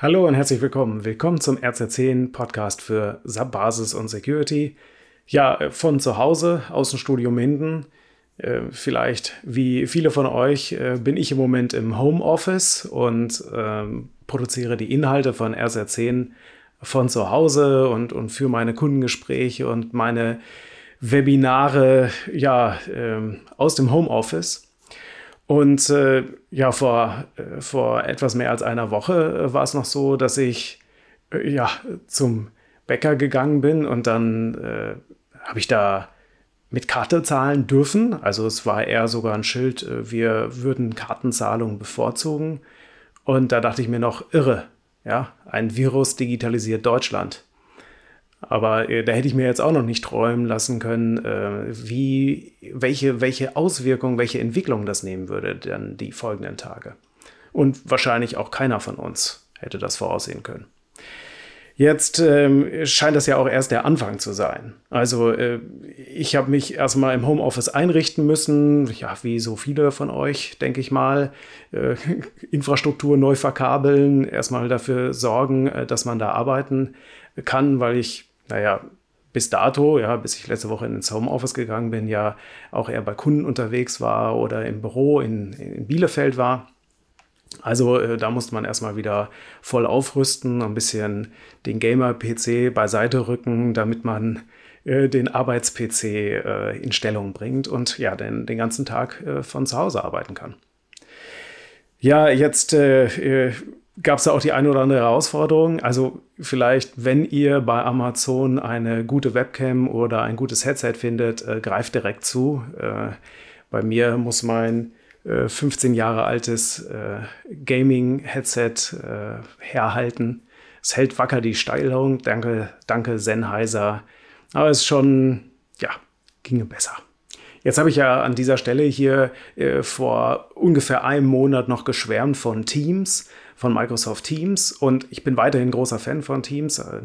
Hallo und herzlich willkommen. Willkommen zum RZ10 Podcast für SAP Basis und Security. Ja, von zu Hause, aus dem Studio Minden. Äh, vielleicht wie viele von euch äh, bin ich im Moment im Homeoffice und ähm, produziere die Inhalte von RZ10 von zu Hause und, und für meine Kundengespräche und meine Webinare ja, ähm, aus dem Homeoffice. Und äh, ja, vor, äh, vor etwas mehr als einer Woche äh, war es noch so, dass ich äh, ja zum Bäcker gegangen bin und dann äh, habe ich da mit Karte zahlen dürfen. Also es war eher sogar ein Schild, äh, wir würden Kartenzahlungen bevorzugen. Und da dachte ich mir noch, irre, ja, ein Virus digitalisiert Deutschland. Aber äh, da hätte ich mir jetzt auch noch nicht träumen lassen können, äh, wie, welche, welche Auswirkungen, welche Entwicklung das nehmen würde, dann die folgenden Tage. Und wahrscheinlich auch keiner von uns hätte das voraussehen können. Jetzt ähm, scheint das ja auch erst der Anfang zu sein. Also äh, ich habe mich erstmal im Homeoffice einrichten müssen, ja, wie so viele von euch, denke ich mal, äh, Infrastruktur neu verkabeln, erstmal dafür sorgen, äh, dass man da arbeiten kann, weil ich naja, bis dato, ja, bis ich letzte Woche ins Homeoffice gegangen bin, ja auch eher bei Kunden unterwegs war oder im Büro in, in Bielefeld war. Also äh, da musste man erstmal wieder voll aufrüsten, ein bisschen den Gamer-PC beiseite rücken, damit man äh, den Arbeits-PC äh, in Stellung bringt und ja, den, den ganzen Tag äh, von zu Hause arbeiten kann. Ja, jetzt äh, äh, gab es da auch die eine oder andere Herausforderung. Also vielleicht, wenn ihr bei Amazon eine gute Webcam oder ein gutes Headset findet, äh, greift direkt zu. Äh, bei mir muss mein äh, 15 Jahre altes äh, Gaming-Headset äh, herhalten. Es hält wacker die Steilung. Danke, danke Sennheiser. Aber es ist schon, ja, ginge besser. Jetzt habe ich ja an dieser Stelle hier äh, vor ungefähr einem Monat noch geschwärmt von Teams von Microsoft Teams und ich bin weiterhin großer Fan von Teams, äh,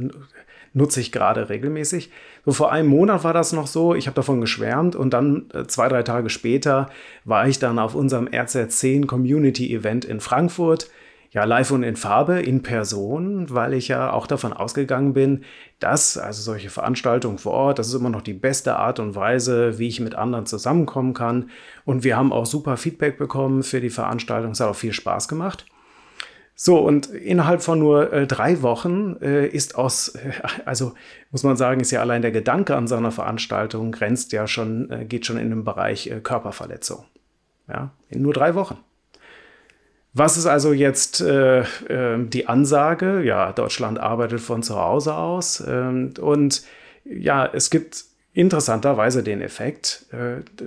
nutze ich gerade regelmäßig. So vor einem Monat war das noch so, ich habe davon geschwärmt und dann äh, zwei, drei Tage später war ich dann auf unserem RZ10 Community Event in Frankfurt. Ja, live und in Farbe, in Person, weil ich ja auch davon ausgegangen bin, dass also solche Veranstaltungen vor Ort, das ist immer noch die beste Art und Weise, wie ich mit anderen zusammenkommen kann. Und wir haben auch super Feedback bekommen für die Veranstaltung. Es hat auch viel Spaß gemacht. So, und innerhalb von nur äh, drei Wochen äh, ist aus, äh, also muss man sagen, ist ja allein der Gedanke an so einer Veranstaltung grenzt ja schon, äh, geht schon in den Bereich äh, Körperverletzung. Ja, in nur drei Wochen. Was ist also jetzt äh, die Ansage? Ja, Deutschland arbeitet von zu Hause aus. Ähm, und ja, es gibt interessanterweise den Effekt,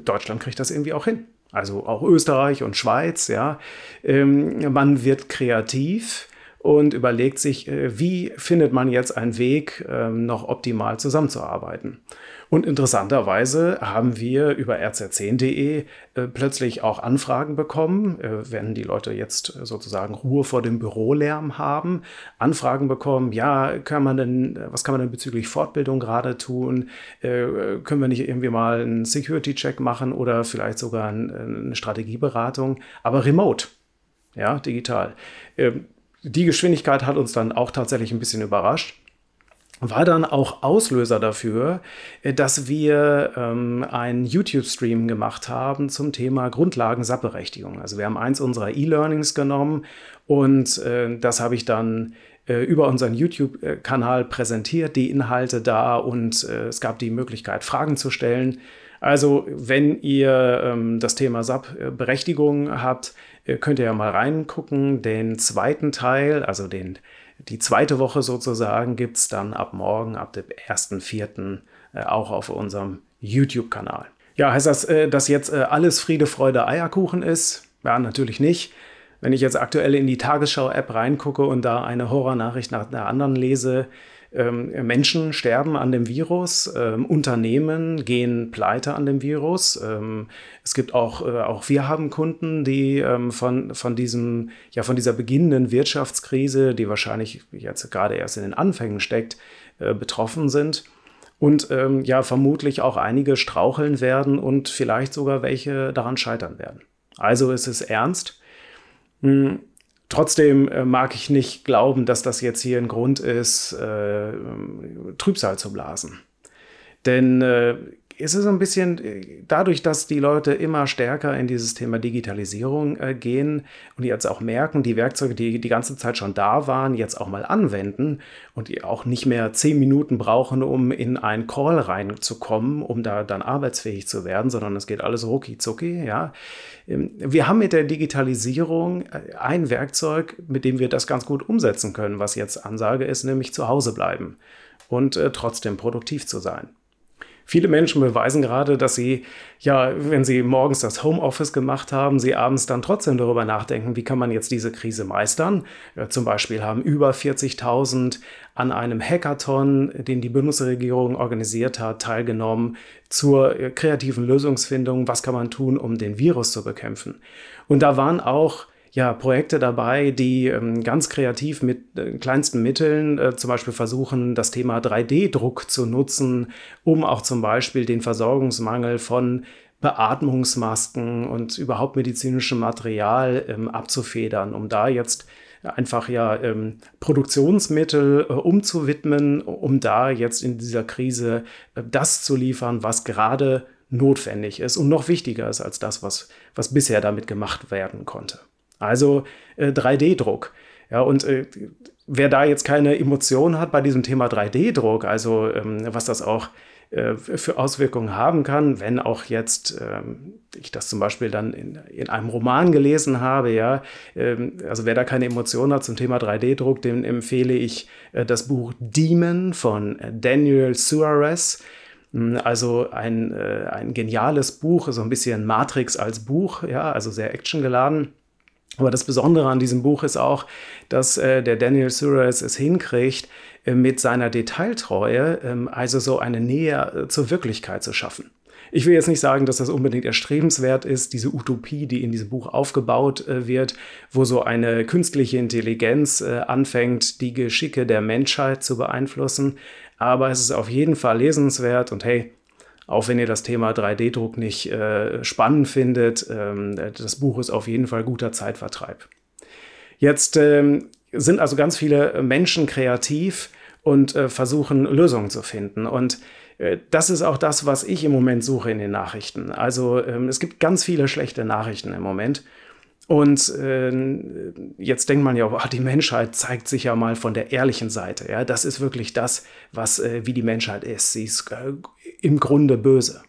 Deutschland kriegt das irgendwie auch hin also auch Österreich und Schweiz, ja. Ähm, man wird kreativ und überlegt sich, äh, wie findet man jetzt einen Weg, ähm, noch optimal zusammenzuarbeiten. Und interessanterweise haben wir über rz10.de äh, plötzlich auch Anfragen bekommen, äh, wenn die Leute jetzt sozusagen Ruhe vor dem Bürolärm haben, Anfragen bekommen, ja, kann man denn, was kann man denn bezüglich Fortbildung gerade tun? Können wir nicht irgendwie mal einen Security-Check machen oder vielleicht sogar ein, eine Strategieberatung, aber remote, ja, digital. Die Geschwindigkeit hat uns dann auch tatsächlich ein bisschen überrascht war dann auch Auslöser dafür, äh, dass wir ähm, einen YouTube-Stream gemacht haben zum Thema Grundlagen SAP-Berechtigung. Also wir haben eins unserer E-Learnings genommen und äh, das habe ich dann äh, über unseren YouTube-Kanal präsentiert, die Inhalte da und äh, es gab die Möglichkeit, Fragen zu stellen. Also wenn ihr ähm, das Thema SAP-Berechtigung habt, äh, könnt ihr ja mal reingucken. Den zweiten Teil, also den die zweite Woche sozusagen gibt es dann ab morgen, ab dem 1.4. Äh, auch auf unserem YouTube-Kanal. Ja, heißt das, äh, dass jetzt äh, alles Friede, Freude, Eierkuchen ist? Ja, natürlich nicht. Wenn ich jetzt aktuell in die Tagesschau-App reingucke und da eine Horrornachricht nach der anderen lese, Menschen sterben an dem Virus, ähm, Unternehmen gehen pleite an dem Virus. Ähm, es gibt auch, äh, auch wir haben Kunden, die ähm, von, von diesem, ja, von dieser beginnenden Wirtschaftskrise, die wahrscheinlich jetzt gerade erst in den Anfängen steckt, äh, betroffen sind. Und ähm, ja, vermutlich auch einige straucheln werden und vielleicht sogar welche daran scheitern werden. Also es ist ernst. Trotzdem äh, mag ich nicht glauben, dass das jetzt hier ein Grund ist, äh, Trübsal zu blasen. Denn äh, ist es ein bisschen äh, dadurch, dass die Leute immer stärker in dieses Thema Digitalisierung äh, gehen und jetzt auch merken, die Werkzeuge, die die ganze Zeit schon da waren, jetzt auch mal anwenden und die auch nicht mehr zehn Minuten brauchen, um in einen Call reinzukommen, um da dann arbeitsfähig zu werden, sondern es geht alles rucki zucki, ja. Ähm, wir haben mit der Digitalisierung äh, ein Werkzeug, mit dem wir das ganz gut umsetzen können, was jetzt Ansage ist, nämlich zu Hause bleiben und äh, trotzdem produktiv zu sein. Viele Menschen beweisen gerade, dass sie, ja, wenn sie morgens das Homeoffice gemacht haben, sie abends dann trotzdem darüber nachdenken, wie kann man jetzt diese Krise meistern. Zum Beispiel haben über 40.000 an einem Hackathon, den die Bundesregierung organisiert hat, teilgenommen zur kreativen Lösungsfindung. Was kann man tun, um den Virus zu bekämpfen? Und da waren auch ja, Projekte dabei, die ähm, ganz kreativ mit äh, kleinsten Mitteln äh, zum Beispiel versuchen, das Thema 3D-Druck zu nutzen, um auch zum Beispiel den Versorgungsmangel von Beatmungsmasken und überhaupt medizinischem Material ähm, abzufedern, um da jetzt einfach ja ähm, Produktionsmittel äh, umzuwidmen, um da jetzt in dieser Krise äh, das zu liefern, was gerade notwendig ist und noch wichtiger ist als das, was, was bisher damit gemacht werden konnte. Also äh, 3D-Druck. Ja, und äh, wer da jetzt keine Emotion hat bei diesem Thema 3D-Druck, also ähm, was das auch äh, für Auswirkungen haben kann, wenn auch jetzt ähm, ich das zum Beispiel dann in, in einem Roman gelesen habe, ja, ähm, also wer da keine Emotion hat zum Thema 3D-Druck, dem empfehle ich äh, das Buch Demon von Daniel Suarez. Hm, also ein, äh, ein geniales Buch, so ein bisschen Matrix als Buch, ja, also sehr actiongeladen. Aber das Besondere an diesem Buch ist auch, dass äh, der Daniel Suarez es hinkriegt, äh, mit seiner Detailtreue ähm, also so eine Nähe äh, zur Wirklichkeit zu schaffen. Ich will jetzt nicht sagen, dass das unbedingt erstrebenswert ist, diese Utopie, die in diesem Buch aufgebaut äh, wird, wo so eine künstliche Intelligenz äh, anfängt, die Geschicke der Menschheit zu beeinflussen. Aber es ist auf jeden Fall lesenswert und hey, auch wenn ihr das Thema 3D-Druck nicht äh, spannend findet, ähm, das Buch ist auf jeden Fall guter Zeitvertreib. Jetzt ähm, sind also ganz viele Menschen kreativ und äh, versuchen Lösungen zu finden. Und äh, das ist auch das, was ich im Moment suche in den Nachrichten. Also ähm, es gibt ganz viele schlechte Nachrichten im Moment. Und äh, jetzt denkt man ja, oh, die Menschheit zeigt sich ja mal von der ehrlichen Seite. Ja, das ist wirklich das, was äh, wie die Menschheit ist. Sie ist äh, im Grunde böse.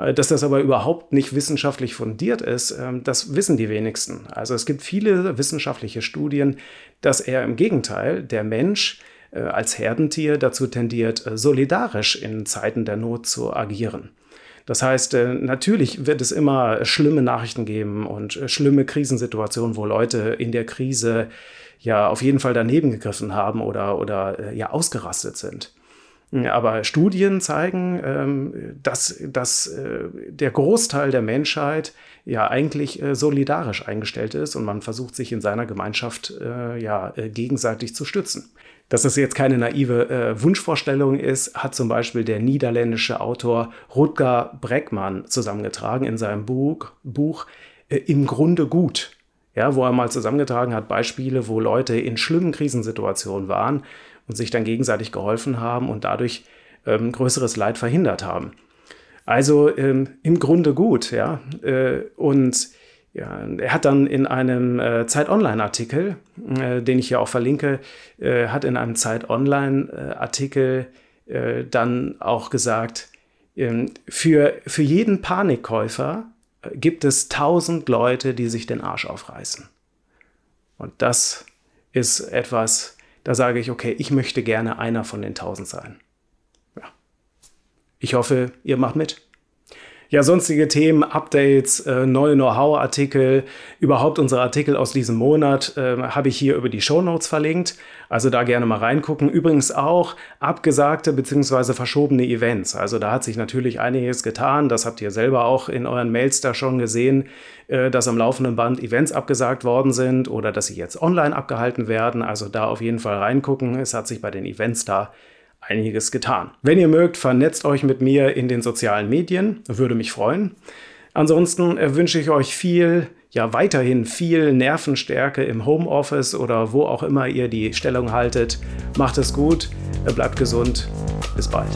Äh, dass das aber überhaupt nicht wissenschaftlich fundiert ist, ähm, das wissen die wenigsten. Also es gibt viele wissenschaftliche Studien, dass er im Gegenteil, der Mensch äh, als Herdentier dazu tendiert, solidarisch in Zeiten der Not zu agieren. Das heißt, natürlich wird es immer schlimme Nachrichten geben und schlimme Krisensituationen, wo Leute in der Krise ja auf jeden Fall daneben gegriffen haben oder, oder ja ausgerastet sind. Aber Studien zeigen, ähm, dass, dass äh, der Großteil der Menschheit ja eigentlich äh, solidarisch eingestellt ist und man versucht, sich in seiner Gemeinschaft äh, ja gegenseitig zu stützen. Dass das jetzt keine naive Wunschvorstellung ist, hat zum Beispiel der niederländische Autor Rutger Breckmann zusammengetragen in seinem Buch, Buch Im Grunde gut. Ja, wo er mal zusammengetragen hat Beispiele, wo Leute in schlimmen Krisensituationen waren und sich dann gegenseitig geholfen haben und dadurch ähm, größeres Leid verhindert haben. Also ähm, im Grunde gut, ja. Äh, und ja, er hat dann in einem äh, Zeit Online-Artikel, äh, den ich hier auch verlinke, äh, hat in einem Zeit Online-Artikel äh, dann auch gesagt, ähm, für, für jeden Panikkäufer äh, gibt es tausend Leute, die sich den Arsch aufreißen. Und das ist etwas, da sage ich, okay, ich möchte gerne einer von den tausend sein. Ja. Ich hoffe, ihr macht mit. Ja, sonstige Themen, Updates, äh, neue Know-how-Artikel, überhaupt unsere Artikel aus diesem Monat äh, habe ich hier über die Show Notes verlinkt. Also da gerne mal reingucken. Übrigens auch abgesagte bzw. verschobene Events. Also da hat sich natürlich einiges getan. Das habt ihr selber auch in euren Mails da schon gesehen, äh, dass am laufenden Band Events abgesagt worden sind oder dass sie jetzt online abgehalten werden. Also da auf jeden Fall reingucken. Es hat sich bei den Events da einiges getan. Wenn ihr mögt, vernetzt euch mit mir in den sozialen Medien, würde mich freuen. Ansonsten äh, wünsche ich euch viel ja weiterhin viel Nervenstärke im Homeoffice oder wo auch immer ihr die Stellung haltet. Macht es gut, bleibt gesund. Bis bald.